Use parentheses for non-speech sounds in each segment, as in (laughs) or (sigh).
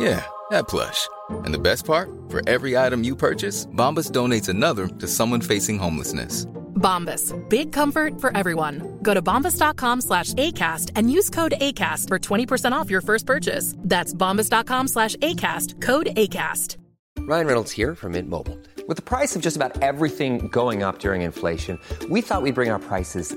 Yeah, that plush. And the best part? For every item you purchase, Bombas donates another to someone facing homelessness. Bombas. Big comfort for everyone. Go to bombas.com slash ACAST and use code ACAST for 20% off your first purchase. That's bombas.com slash ACAST. Code ACAST. Ryan Reynolds here from Mint Mobile. With the price of just about everything going up during inflation, we thought we'd bring our prices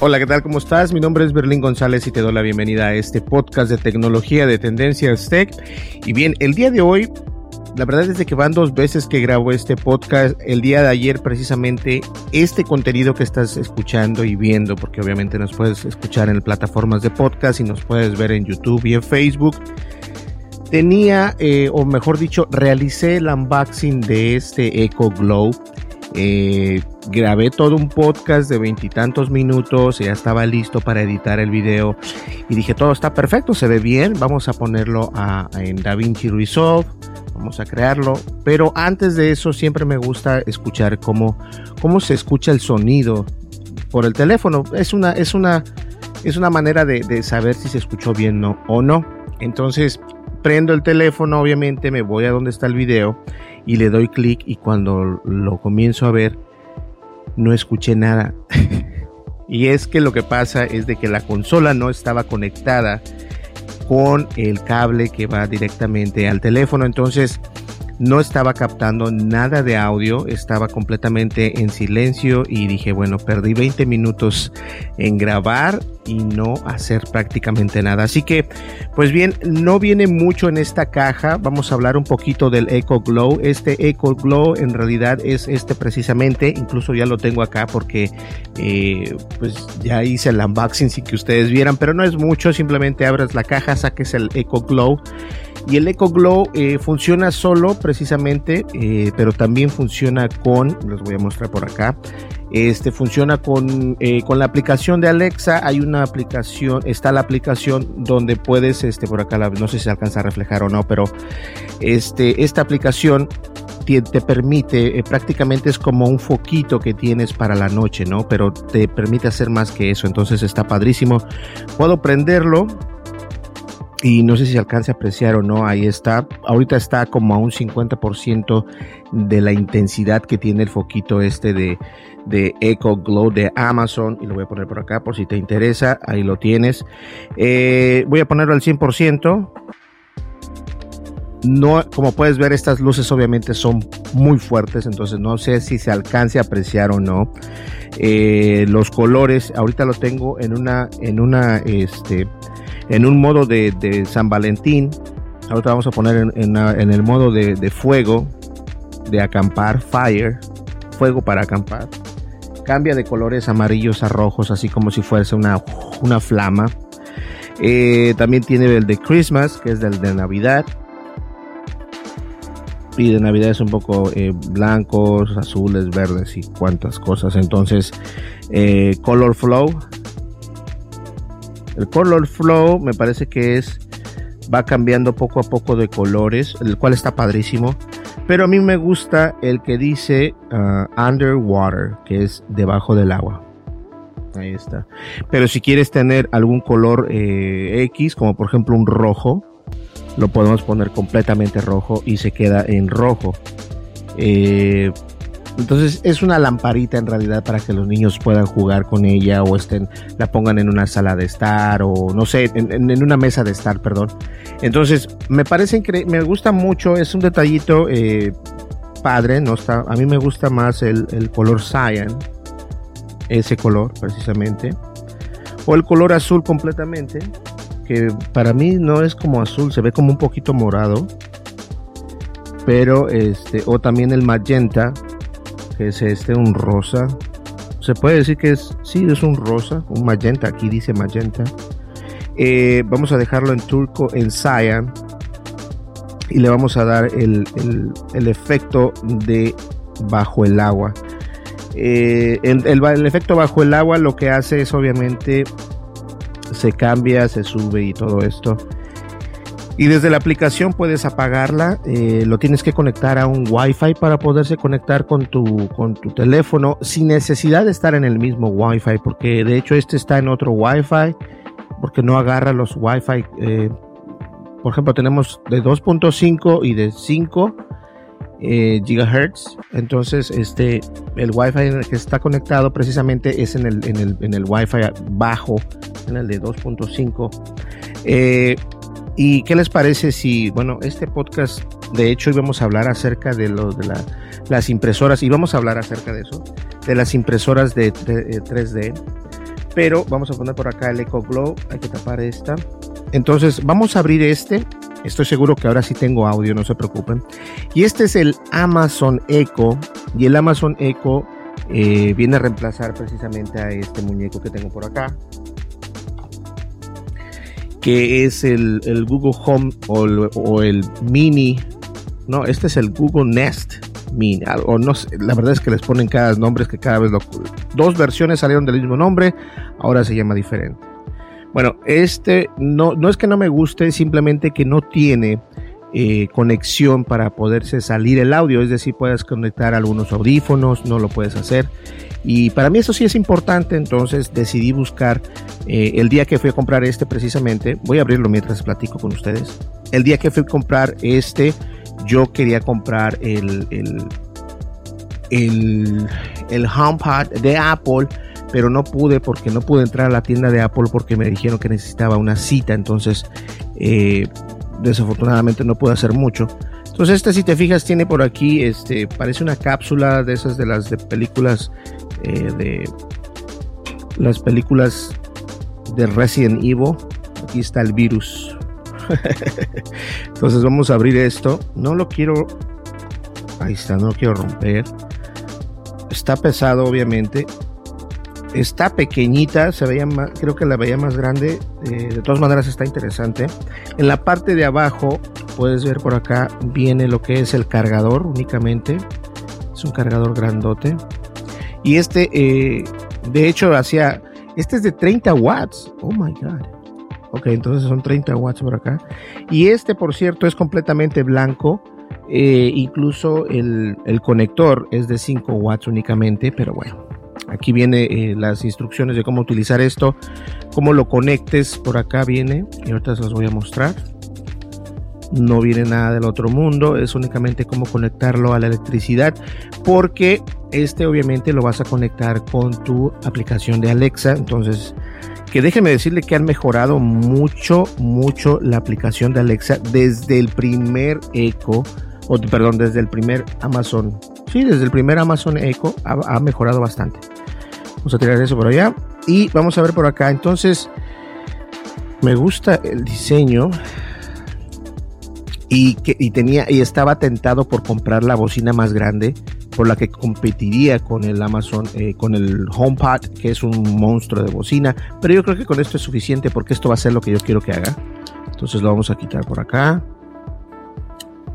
Hola, ¿qué tal? ¿Cómo estás? Mi nombre es Berlín González y te doy la bienvenida a este podcast de tecnología de Tendencias Tech. Y bien, el día de hoy, la verdad es que van dos veces que grabo este podcast. El día de ayer, precisamente, este contenido que estás escuchando y viendo, porque obviamente nos puedes escuchar en plataformas de podcast y nos puedes ver en YouTube y en Facebook tenía, eh, o mejor dicho, realicé el unboxing de este Echo Glow. Eh, grabé todo un podcast de veintitantos minutos, ya estaba listo para editar el video y dije todo está perfecto, se ve bien, vamos a ponerlo a, en DaVinci Resolve, vamos a crearlo, pero antes de eso siempre me gusta escuchar cómo, cómo se escucha el sonido por el teléfono, es una, es una, es una manera de, de saber si se escuchó bien no, o no, entonces prendo el teléfono, obviamente me voy a donde está el video y le doy clic y cuando lo comienzo a ver no escuché nada. (laughs) y es que lo que pasa es de que la consola no estaba conectada con el cable que va directamente al teléfono, entonces no estaba captando nada de audio, estaba completamente en silencio y dije, bueno, perdí 20 minutos en grabar y no hacer prácticamente nada. Así que, pues bien, no viene mucho en esta caja. Vamos a hablar un poquito del Echo Glow. Este Echo Glow en realidad es este precisamente, incluso ya lo tengo acá porque eh, pues ya hice el unboxing sin que ustedes vieran, pero no es mucho, simplemente abres la caja, saques el Echo Glow y el Echo Glow eh, funciona solo precisamente, eh, pero también funciona con, les voy a mostrar por acá, este funciona con, eh, con la aplicación de Alexa. Hay una aplicación, está la aplicación donde puedes, este, por acá, no sé si se alcanza a reflejar o no, pero este, esta aplicación te, te permite, eh, prácticamente es como un foquito que tienes para la noche, ¿no? Pero te permite hacer más que eso, entonces está padrísimo. Puedo prenderlo, y no sé si se alcanza a apreciar o no, ahí está. Ahorita está como a un 50% de la intensidad que tiene el foquito este de, de Echo Glow de Amazon. Y lo voy a poner por acá por si te interesa. Ahí lo tienes. Eh, voy a ponerlo al 100%. No, como puedes ver, estas luces obviamente son muy fuertes, entonces no sé si se alcance a apreciar o no. Eh, los colores, ahorita lo tengo en una, en una, este, en un modo de, San Valentín. Ahorita vamos a poner en, el modo de, fuego, de acampar, fire, fuego para acampar. Cambia de colores amarillos a rojos, así como si fuese una, una flama. Eh, también tiene el de Christmas, que es del de Navidad. Y de Navidad es un poco eh, blancos, azules, verdes y cuantas cosas. Entonces, eh, Color Flow, el color flow me parece que es va cambiando poco a poco de colores, el cual está padrísimo. Pero a mí me gusta el que dice uh, underwater, que es debajo del agua. Ahí está. Pero si quieres tener algún color eh, X, como por ejemplo un rojo, lo podemos poner completamente rojo y se queda en rojo. Eh, Entonces es una lamparita en realidad para que los niños puedan jugar con ella o estén, la pongan en una sala de estar o no sé, en, una mesa de estar, perdón. Entonces me parece me gusta mucho, es un detallito eh, padre, no está, a mí me gusta más el, el color cyan, ese color precisamente, o el color azul completamente, que para mí no es como azul, se ve como un poquito morado, pero este, o también el magenta, que es este, un rosa. Se puede decir que es, sí, es un rosa, un magenta, aquí dice magenta. Eh, vamos a dejarlo en turco, en cyan, y le vamos a dar el, efecto de bajo el agua. Eh, el, el, efecto bajo el agua lo que hace es obviamente se cambia, se sube y todo esto. Y desde la aplicación puedes apagarla, eh, lo tienes que conectar a un Wi-Fi para poderse conectar con tu, con tu teléfono sin necesidad de estar en el mismo Wi-Fi, porque de hecho este está en otro Wi-Fi, porque no agarra los Wi-Fi. Eh, por ejemplo, tenemos de 2.5 y de 5 eh, gigahertz. Entonces, este, el Wi-Fi en el que está conectado precisamente es en el, en el, en el Wi-Fi bajo, en el de 2.5. Eh, ¿Y qué les parece si, bueno, este podcast, de hecho, íbamos a hablar acerca de, lo, de las impresoras, y vamos a hablar acerca de eso, de las impresoras de, 3D, eh, pero vamos a poner por acá el Eco Glow, hay que tapar esta. Entonces, vamos a abrir este, estoy seguro que ahora sí tengo audio, no se preocupen. Y este es el Amazon Echo, y el Amazon Echo eh, viene a reemplazar precisamente a este muñeco que tengo por acá que es el, Google Home o el, Mini. No, este es el Google Nest Mini. O no la verdad es que les ponen cada nombre que cada vez lo. Dos versiones salieron del mismo nombre, ahora se llama diferente. Bueno, este no, no es que no me guste, simplemente que no tiene eh, conexión para poderse salir el audio, es decir, puedes conectar algunos audífonos, no lo puedes hacer. Y para mí eso sí es importante, entonces decidí buscar eh, el día que fui a comprar este precisamente, voy a abrirlo mientras platico con ustedes. El día que fui a comprar este, yo quería comprar el, el, el, el HomePod de Apple, pero no pude porque no pude entrar a la tienda de Apple porque me dijeron que necesitaba una cita, entonces eh, desafortunadamente no pude hacer mucho. Entonces este si te fijas tiene por aquí, este, parece una cápsula de esas de las de películas eh, de las películas de Resident Evil. Aquí está el virus. (laughs) Entonces vamos a abrir esto. No lo quiero. Ahí está, no lo quiero romper. Está pesado, obviamente. Está pequeñita, se veía más, creo que la veía más grande. Eh, de todas maneras está interesante. En la parte de abajo, puedes ver por acá, viene lo que es el cargador únicamente. Es un cargador grandote. Y este, eh, de hecho, hacía. Este es de 30 watts. Oh my God. Ok, entonces son 30 watts por acá. Y este, por cierto, es completamente blanco. Eh, incluso el, conector es de 5 watts únicamente. Pero bueno, aquí viene eh, las instrucciones de cómo utilizar esto. Cómo lo conectes. Por acá viene. Y ahorita se los voy a mostrar no viene nada del otro mundo, es únicamente cómo conectarlo a la electricidad, porque este obviamente lo vas a conectar con tu aplicación de Alexa, entonces que déjenme decirle que han mejorado mucho, mucho la aplicación de Alexa desde el primer Echo, perdón, desde el primer Amazon. Sí, desde el primer Amazon Echo ha mejorado bastante. Vamos a tirar eso por allá y vamos a ver por acá. Entonces, me gusta el diseño y, que, y tenía y estaba tentado por comprar la bocina más grande por la que competiría con el Amazon, eh, con el HomePod, que es un monstruo de bocina. Pero yo creo que con esto es suficiente porque esto va a ser lo que yo quiero que haga. Entonces lo vamos a quitar por acá.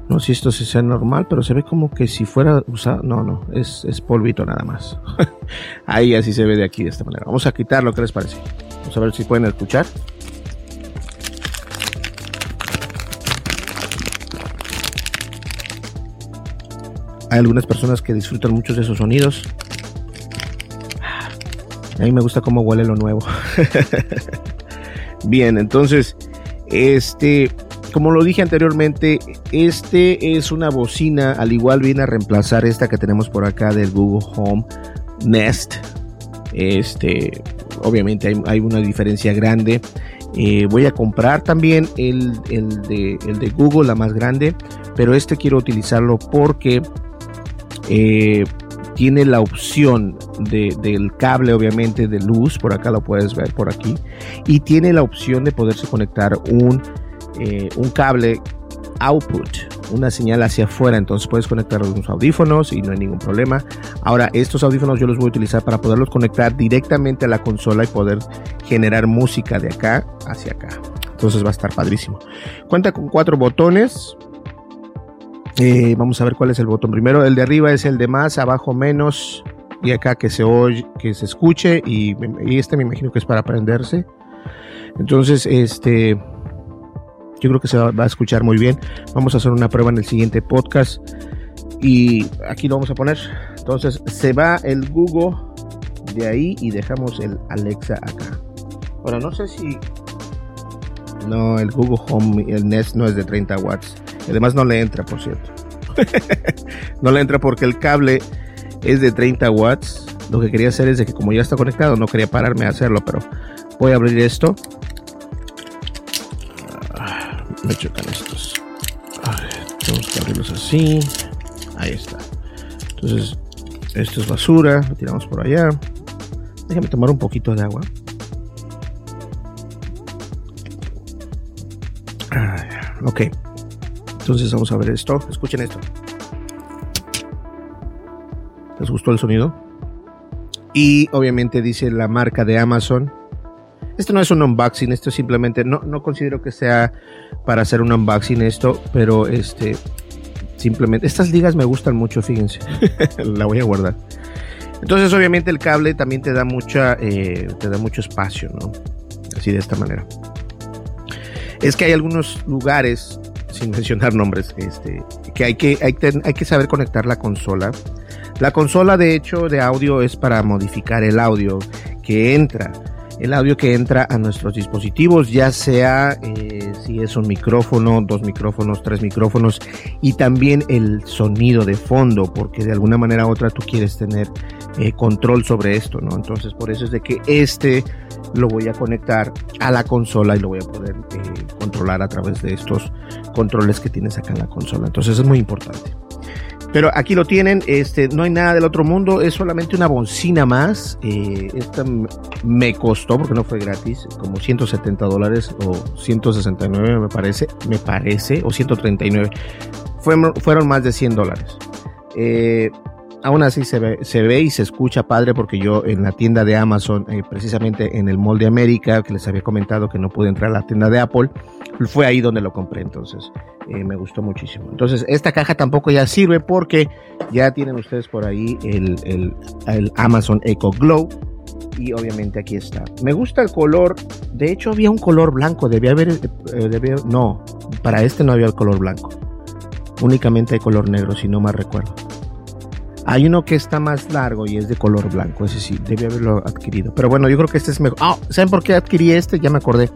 No sé si esto se sea normal, pero se ve como que si fuera usado. No, no, es, es polvito nada más. (laughs) Ahí así se ve de aquí de esta manera. Vamos a quitarlo, ¿qué les parece? Vamos a ver si pueden escuchar. Hay algunas personas que disfrutan mucho de esos sonidos. A mí me gusta cómo huele lo nuevo. (laughs) Bien, entonces, este, como lo dije anteriormente, este es una bocina, al igual viene a reemplazar esta que tenemos por acá del Google Home Nest. Este, obviamente hay, una diferencia grande. Eh, voy a comprar también el, de, el, de, Google, la más grande, pero este quiero utilizarlo porque eh, tiene la opción del cable, obviamente, de luz, por acá lo puedes ver por aquí, y tiene la opción de poderse conectar un, eh, un cable output, una señal hacia afuera, entonces puedes conectar unos audífonos y no hay ningún problema. Ahora, estos audífonos yo los voy a utilizar para poderlos conectar directamente a la consola y poder generar música de acá hacia acá. Entonces va a estar padrísimo. Cuenta con cuatro botones, eh, vamos a ver cuál es el botón primero. El de arriba es el de más, abajo menos. Y acá que se oye, que se escuche. Y, este me imagino que es para aprenderse. Entonces, este. Yo creo que se va, a escuchar muy bien. Vamos a hacer una prueba en el siguiente podcast. Y aquí lo vamos a poner. Entonces se va el Google de ahí y dejamos el Alexa acá. Ahora no sé si. No, el Google Home, el Nest no es de 30 watts. Además no le entra, por cierto. (laughs) no le entra porque el cable es de 30 watts. Lo que quería hacer es de que como ya está conectado, no quería pararme a hacerlo, pero voy a abrir esto. Me chocan estos. tenemos que abrirlos así. Ahí está. Entonces, esto es basura. Lo tiramos por allá. Déjame tomar un poquito de agua. Ah, ok. Entonces vamos a ver esto. Escuchen esto. ¿Les gustó el sonido? Y obviamente dice la marca de Amazon. Esto no es un unboxing, esto simplemente no, no considero que sea para hacer un unboxing esto, pero este simplemente estas ligas me gustan mucho, fíjense. (laughs) la voy a guardar. Entonces obviamente el cable también te da mucha eh, te da mucho espacio, ¿no? Así de esta manera. Es que hay algunos lugares sin (laughs) mencionar nombres, este, que hay que, hay, que saber conectar la consola. La consola, de hecho, de audio es para modificar el audio que entra. El audio que entra a nuestros dispositivos, ya sea eh, si es un micrófono, dos micrófonos, tres micrófonos, y también el sonido de fondo, porque de alguna manera u otra tú quieres tener eh, control sobre esto, ¿no? Entonces, por eso es de que este lo voy a conectar a la consola y lo voy a poder eh, controlar a través de estos controles que tienes acá en la consola. Entonces es muy importante. Pero aquí lo tienen, este, no hay nada del otro mundo, es solamente una bocina más. Eh, esta me costó, porque no fue gratis, como 170 dólares o 169 me parece, me parece, o 139. fueron más de 100 dólares. Eh, aún así se ve, se ve y se escucha padre porque yo en la tienda de Amazon, eh, precisamente en el Mall de América, que les había comentado que no pude entrar a la tienda de Apple, fue ahí donde lo compré, entonces eh, me gustó muchísimo. Entonces esta caja tampoco ya sirve porque ya tienen ustedes por ahí el, Amazon Echo Glow. Y obviamente aquí está. Me gusta el color. De hecho, había un color blanco. Debía haber. Eh, no, para este no había el color blanco. Únicamente hay color negro, si no mal recuerdo. Hay uno que está más largo y es de color blanco. Ese sí, debe haberlo adquirido. Pero bueno, yo creo que este es mejor. Ah, ¿saben por qué adquirí este? Ya me acordé.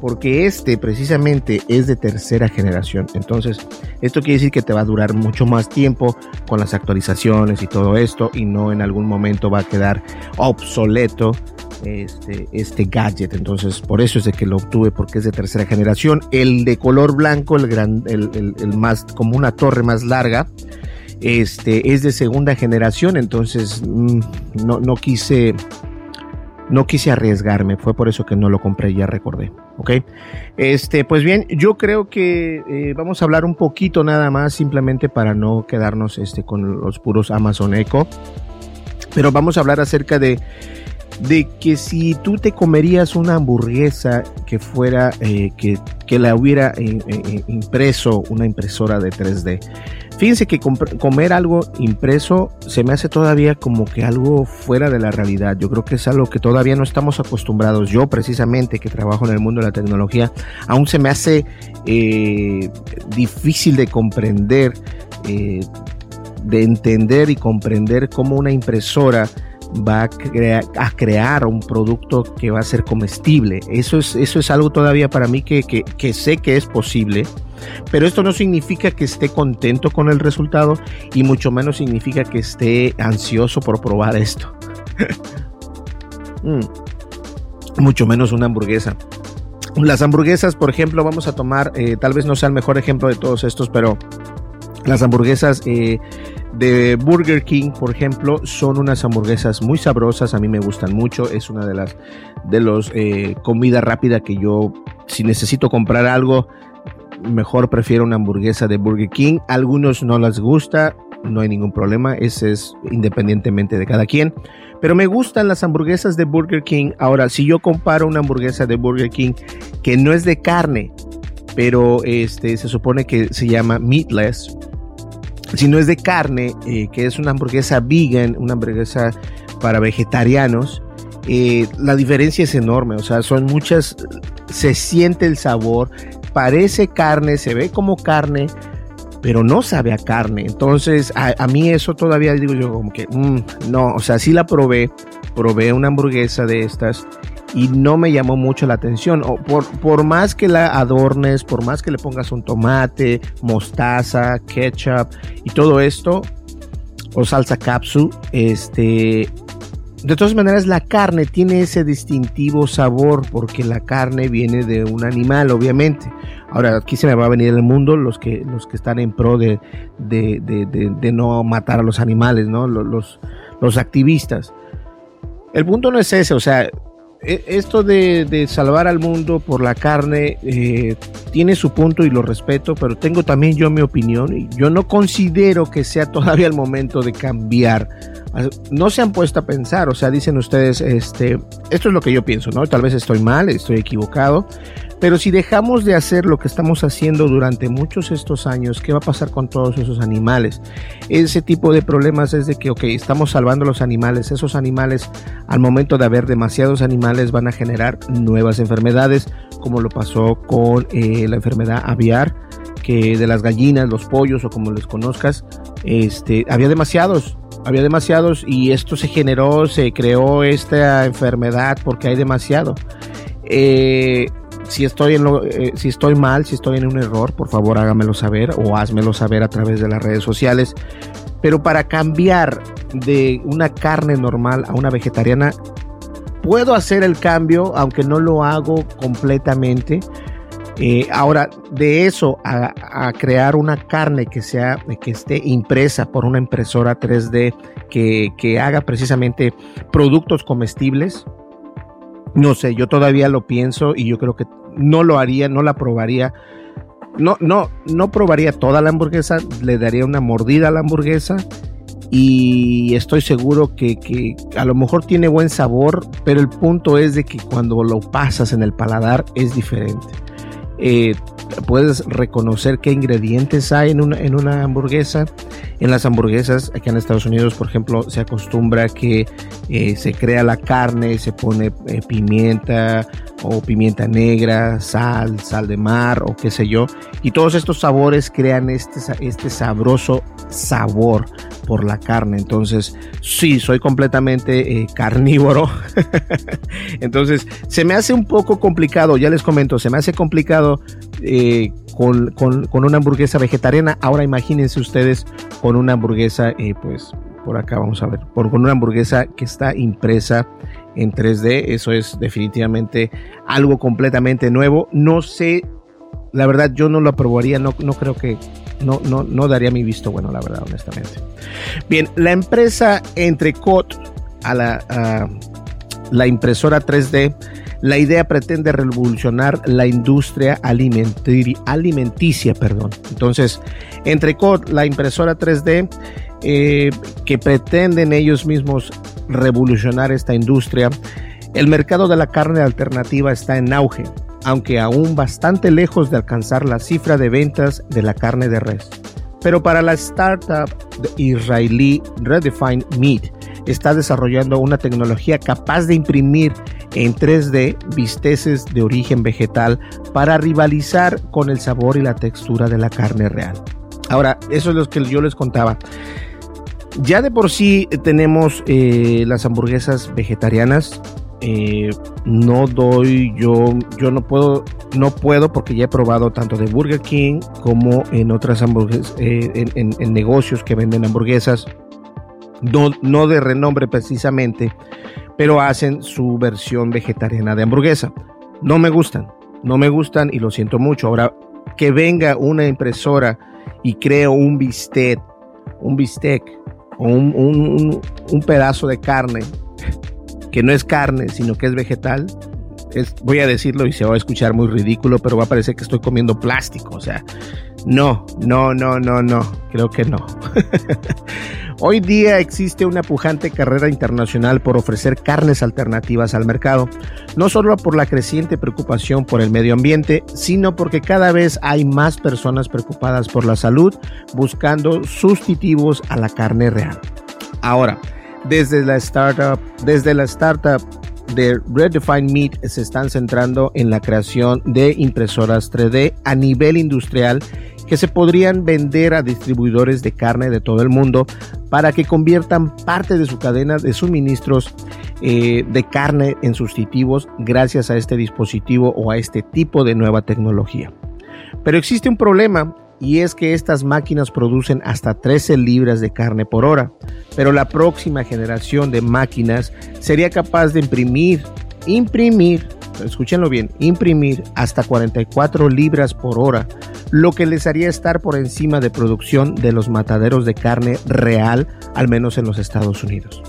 Porque este precisamente es de tercera generación. Entonces, esto quiere decir que te va a durar mucho más tiempo con las actualizaciones y todo esto. Y no en algún momento va a quedar obsoleto este, este gadget. Entonces, por eso es de que lo obtuve, porque es de tercera generación. El de color blanco, el, gran, el más, como una torre más larga este es de segunda generación, entonces mm, no, no quise no quise arriesgarme, fue por eso que no lo compré, ya recordé. Ok, este, pues bien, yo creo que eh, vamos a hablar un poquito nada más, simplemente para no quedarnos este, con los puros Amazon Echo, pero vamos a hablar acerca de, de que si tú te comerías una hamburguesa que fuera, eh, que, que, la hubiera eh, impreso una impresora de 3D. Fíjense que comer algo impreso se me hace todavía como que algo fuera de la realidad. Yo creo que es algo que todavía no estamos acostumbrados. Yo precisamente que trabajo en el mundo de la tecnología, aún se me hace eh, difícil de comprender, eh, de entender y comprender cómo una impresora va a, crear un producto que va a ser comestible. Eso es, eso es algo todavía para mí que, que sé que es posible. Pero esto no significa que esté contento con el resultado y mucho menos significa que esté ansioso por probar esto. (laughs) Mm. Mucho menos una hamburguesa. Las hamburguesas, por ejemplo, vamos a tomar, eh, tal vez no sea el mejor ejemplo de todos estos, pero las hamburguesas eh, de Burger King, por ejemplo, son unas hamburguesas muy sabrosas. A mí me gustan mucho. Es una de las de los eh, comida que yo, si necesito comprar algo, mejor prefiero una hamburguesa de Burger King. Algunos no las gusta, no hay ningún problema, ese es independientemente de cada quien. Pero me gustan las hamburguesas de Burger King. Ahora, si yo comparo una hamburguesa de Burger King que no es de carne, pero este se supone que se llama meatless, si no es de carne, eh, que es una hamburguesa vegan, una hamburguesa para vegetarianos, eh, la diferencia es enorme. O sea, son muchas, se siente el sabor, parece carne, se ve como carne, pero no sabe a carne. Entonces, a, mí eso todavía digo yo como que, mm, no, o sea, sí la probé, probé una hamburguesa de estas y no me llamó mucho la atención. O por, por más que la adornes, por más que le pongas un tomate, mostaza, ketchup y todo esto, o salsa capsu, este, de todas maneras, la carne tiene ese distintivo sabor porque la carne viene de un animal, obviamente. Ahora, aquí se me va a venir el mundo los que, los que están en pro de, de, no matar a los animales, ¿no? Los, los, activistas. El punto no es ese, o sea, e, esto de, salvar al mundo por la carne eh, tiene su punto y lo respeto, pero tengo también yo mi opinión y yo no considero que sea (laughs) todavía el momento de cambiar no se han puesto a pensar, o sea, dicen ustedes, este, esto es lo que yo pienso, ¿no? Tal vez estoy mal, estoy equivocado, pero si dejamos de hacer lo que estamos haciendo durante muchos estos años, ¿qué va a pasar con todos esos animales? Ese tipo de problemas es de que, ok, estamos salvando los animales, esos animales, al momento de haber demasiados animales, van a generar nuevas enfermedades, como lo pasó con eh, la enfermedad aviar, que de las gallinas, los pollos o como les conozcas, este, había demasiados había demasiados y esto se generó, se creó esta enfermedad porque hay demasiado. Eh, si estoy, en lo, eh, si estoy mal, si estoy en un error, por favor hágamelo saber o házmelo saber a través de las redes sociales. Pero para cambiar de una carne normal a una vegetariana, puedo hacer el cambio, aunque no lo hago completamente eh, ahora, de eso a, crear una carne que sea, que esté impresa por una impresora 3D que, haga precisamente productos comestibles, no sé, yo todavía lo pienso y yo creo que no lo haría, no la probaría. No, no, no probaría toda la hamburguesa, le daría una mordida a la hamburguesa y estoy seguro que, que, a lo mejor tiene buen sabor, pero el punto es de que cuando lo pasas en el paladar es diferente. Eh, puedes reconocer qué ingredientes hay en una, en una hamburguesa. En las hamburguesas, aquí en Estados Unidos, por ejemplo, se acostumbra que eh, se crea la carne, se pone eh, pimienta o pimienta negra, sal, sal de mar o qué sé yo. Y todos estos sabores crean este, este sabroso sabor por la carne. Entonces, sí, soy completamente eh, carnívoro. (laughs) Entonces, se me hace un poco complicado, ya les comento, se me hace complicado eh, con, una hamburguesa vegetariana. Ahora imagínense ustedes con una hamburguesa, eh, pues, por acá vamos a ver, por, con una hamburguesa que está impresa en 3D. Eso es definitivamente algo completamente nuevo. No sé, la verdad yo no lo aprobaría, no, no creo que no, no, no daría mi visto bueno, la verdad, honestamente. Bien, la empresa Entrecot a la, la impresora 3D, la idea pretende revolucionar la industria alimenticia. Perdón. Entonces, Entrecot, la impresora 3D, eh, que pretenden ellos mismos revolucionar esta industria, el mercado de la carne alternativa está en auge aunque aún bastante lejos de alcanzar la cifra de ventas de la carne de res. Pero para la startup israelí Redefine Meat, está desarrollando una tecnología capaz de imprimir en 3D bisteces de origen vegetal para rivalizar con el sabor y la textura de la carne real. Ahora, eso es lo que yo les contaba. Ya de por sí tenemos eh, las hamburguesas vegetarianas. Eh, no doy yo, yo no puedo, no puedo porque ya he probado tanto de Burger King como en otras hamburguesas, eh, en, negocios que venden hamburguesas, no, no de renombre precisamente, pero hacen su versión vegetariana de hamburguesa. No me gustan, no me gustan y lo siento mucho. Ahora, que venga una impresora y creo un bistec, un bistec o un, un, pedazo de carne que no es carne, sino que es vegetal, es, voy a decirlo y se va a escuchar muy ridículo, pero va a parecer que estoy comiendo plástico. O sea, no, no, no, no, no, creo que no. (laughs) Hoy día existe una pujante carrera internacional por ofrecer carnes alternativas al mercado, no solo por la creciente preocupación por el medio ambiente, sino porque cada vez hay más personas preocupadas por la salud buscando sustitutivos a la carne real. Ahora, desde la startup, desde la startup de Meat se están centrando en la creación de impresoras 3D a nivel industrial que se podrían vender a distribuidores de carne de todo el mundo para que conviertan parte de su cadena de suministros eh, de carne en sustitutivos gracias a este dispositivo o a este tipo de nueva tecnología. Pero existe un problema y es que estas máquinas producen hasta 13 libras de carne por hora, pero la próxima generación de máquinas sería capaz de imprimir, imprimir, escúchenlo bien, imprimir hasta 44 libras por hora, lo que les haría estar por encima de producción de los mataderos de carne real, al menos en los Estados Unidos.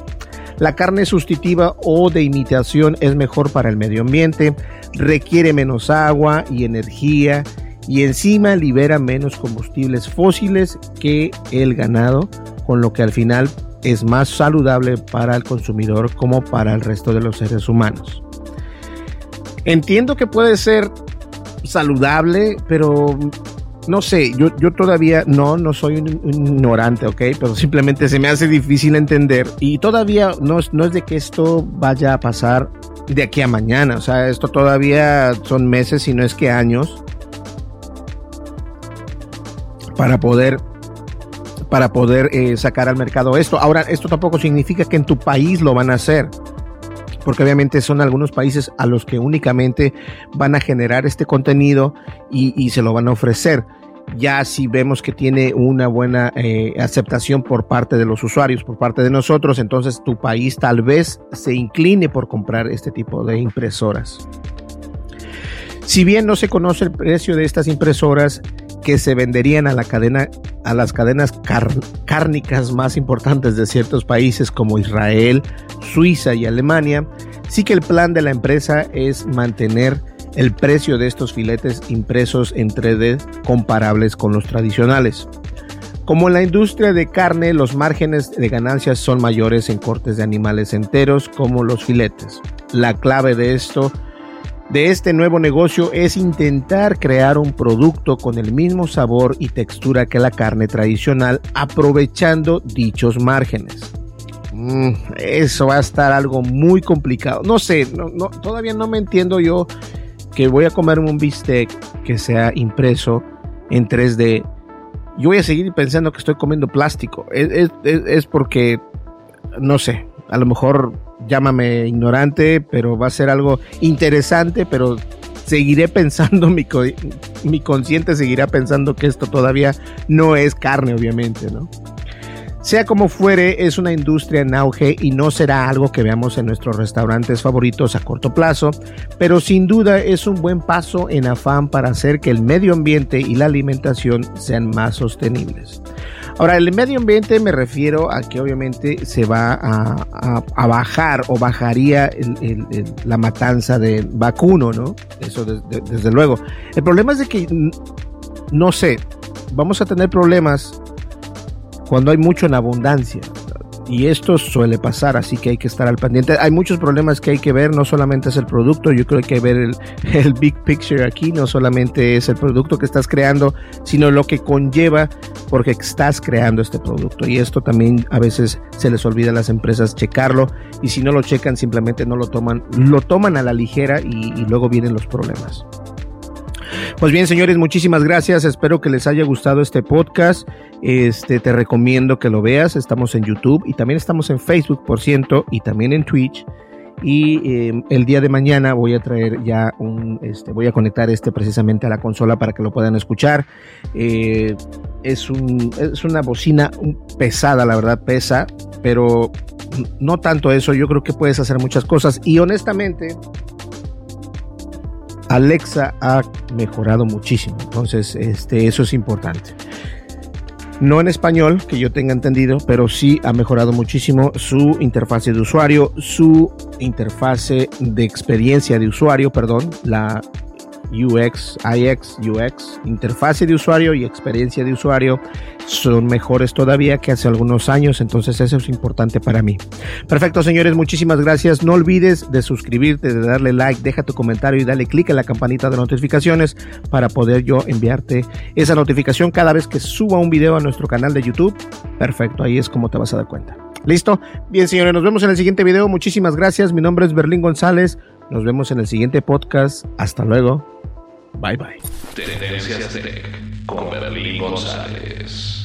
La carne sustitutiva o de imitación es mejor para el medio ambiente, requiere menos agua y energía y encima libera menos combustibles fósiles que el ganado, con lo que al final es más saludable para el consumidor como para el resto de los seres humanos. Entiendo que puede ser saludable, pero no sé, yo, yo todavía no, no soy un, ignorante, ¿ok? Pero simplemente se me hace difícil entender y todavía no, no es de que esto vaya a pasar de aquí a mañana, o sea, esto todavía son meses y no es que años para poder para poder eh, sacar al mercado esto. Ahora, esto tampoco significa que en tu país lo van a hacer, porque obviamente son algunos países a los que únicamente van a generar este contenido y, se lo van a ofrecer. Ya si vemos que tiene una buena eh, aceptación por parte de los usuarios, por parte de nosotros, entonces tu país tal vez se incline por comprar este tipo de impresoras. Si bien no se conoce el precio de estas impresoras, que se venderían a la cadena a las cadenas cárnicas más importantes de ciertos países como Israel, Suiza y Alemania, sí que el plan de la empresa es mantener el precio de estos filetes impresos en 3D comparables con los tradicionales. Como en la industria de carne, los márgenes de ganancias son mayores en cortes de animales enteros como los filetes. La clave de esto de este nuevo negocio es intentar crear un producto con el mismo sabor y textura que la carne tradicional, aprovechando dichos márgenes. Mm, eso va a estar algo muy complicado. No sé, todavía no me entiendo yo que voy a comer un bistec que sea impreso en 3D. Yo voy a seguir pensando que estoy comiendo plástico. es porque, no sé, a lo mejor llámame ignorante, pero va a ser algo interesante, pero seguiré pensando, (laughs) mi, mi consciente seguirá pensando que esto todavía no es carne, obviamente, ¿no? Sea como fuere, es una industria en auge y no será algo que veamos en nuestros restaurantes favoritos a corto plazo, pero sin duda es un buen paso en afán para hacer que el medio ambiente y la alimentación sean más sostenibles. Ahora, el medio ambiente me refiero a que obviamente se va a, bajar o bajaría la matanza de vacuno, ¿no? Eso desde luego. El problema es de que, no sé, vamos a tener problemas cuando hay mucho en abundancia. Y esto suele pasar, así que hay que estar al pendiente. Hay muchos problemas que hay que ver, no solamente es el producto, yo creo que hay que ver (laughs) el, big picture aquí, no solamente es el producto que estás creando, sino lo que conlleva porque estás creando este producto. Y esto también a veces se les olvida a las empresas checarlo y si no lo checan simplemente no lo toman, lo toman a la ligera y luego vienen los problemas. Pues bien, señores, muchísimas gracias. Espero que les haya gustado este podcast. Este, te recomiendo que lo veas. Estamos en YouTube y también estamos en Facebook, por ciento, y también en Twitch. Y eh, el día de mañana voy a traer ya un, este, voy a conectar este precisamente a la consola para que lo puedan escuchar. Eh, es, un, es una bocina pesada, la verdad, pesa, pero no tanto eso. Yo creo que puedes hacer muchas cosas. Y honestamente, Alexa ha mejorado muchísimo. Entonces, este, eso es importante. No en español, que yo tenga entendido, pero sí ha mejorado muchísimo su interfase de usuario, su interfase de experiencia de usuario, perdón, la UX, IX, UX, interfase de usuario y experiencia de usuario son mejores todavía que hace algunos años, entonces eso es importante para mí. Perfecto, señores, muchísimas gracias. No olvides de suscribirte, de darle like, deja tu comentario y dale clic en la campanita de notificaciones para poder yo enviarte esa notificación cada vez que suba un video a nuestro canal de YouTube. Perfecto, ahí es como te vas a dar cuenta. ¿Listo? Bien, señores, nos vemos en el siguiente video. Muchísimas gracias. Mi nombre es Berlín González. Nos vemos en el siguiente podcast. Hasta luego. Bye bye. Tendencias Tech con Berlín González.